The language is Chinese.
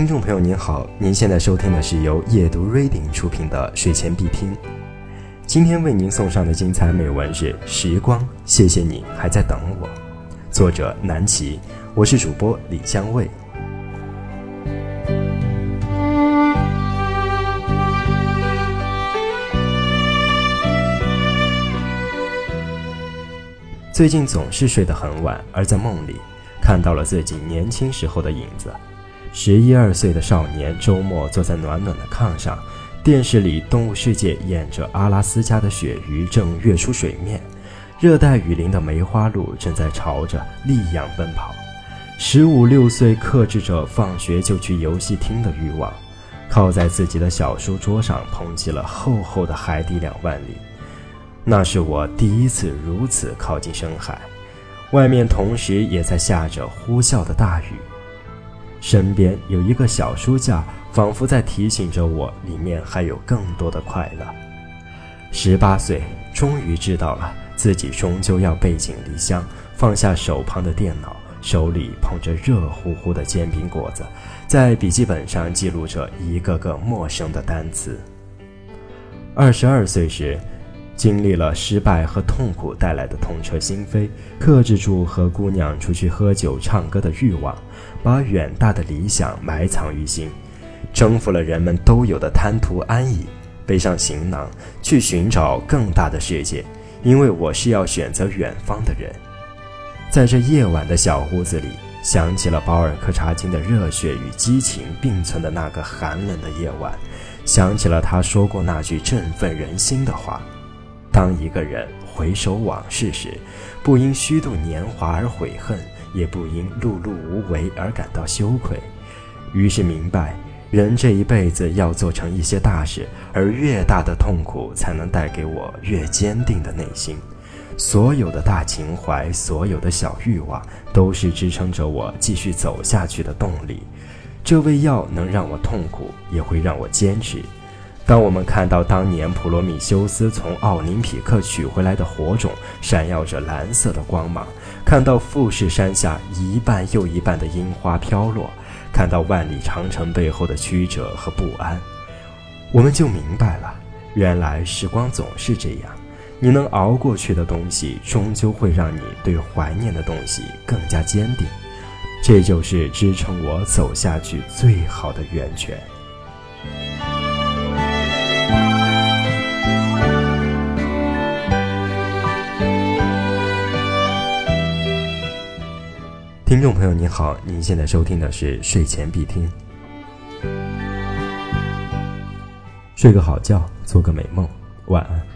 听众朋友您好，您现在收听的是由夜读 Reading 出品的睡前必听。今天为您送上的精彩美文是《时光》，谢谢你还在等我。作者南齐，我是主播李香卫。最近总是睡得很晚，而在梦里看到了自己年轻时候的影子。十一二岁的少年，周末坐在暖暖的炕上，电视里《动物世界》演着阿拉斯加的鳕鱼正跃出水面，热带雨林的梅花鹿正在朝着溧阳奔跑。十五六岁克制着放学就去游戏厅的欲望，靠在自己的小书桌上捧起了厚厚的《海底两万里》，那是我第一次如此靠近深海，外面同时也在下着呼啸的大雨。身边有一个小书架，仿佛在提醒着我，里面还有更多的快乐。十八岁，终于知道了自己终究要背井离乡，放下手旁的电脑，手里捧着热乎乎的煎饼果子，在笔记本上记录着一个个陌生的单词。二十二岁时。经历了失败和痛苦带来的痛彻心扉，克制住和姑娘出去喝酒唱歌的欲望，把远大的理想埋藏于心，征服了人们都有的贪图安逸，背上行囊去寻找更大的世界。因为我是要选择远方的人，在这夜晚的小屋子里，想起了保尔柯察金的热血与激情并存的那个寒冷的夜晚，想起了他说过那句振奋人心的话。当一个人回首往事时，不因虚度年华而悔恨，也不因碌碌无为而感到羞愧。于是明白，人这一辈子要做成一些大事，而越大的痛苦，才能带给我越坚定的内心。所有的大情怀，所有的小欲望，都是支撑着我继续走下去的动力。这味药能让我痛苦，也会让我坚持。当我们看到当年普罗米修斯从奥林匹克取回来的火种闪耀着蓝色的光芒，看到富士山下一半又一半的樱花飘落，看到万里长城背后的曲折和不安，我们就明白了，原来时光总是这样，你能熬过去的东西，终究会让你对怀念的东西更加坚定，这就是支撑我走下去最好的源泉。听众朋友您好，您现在收听的是睡前必听，睡个好觉，做个美梦，晚安。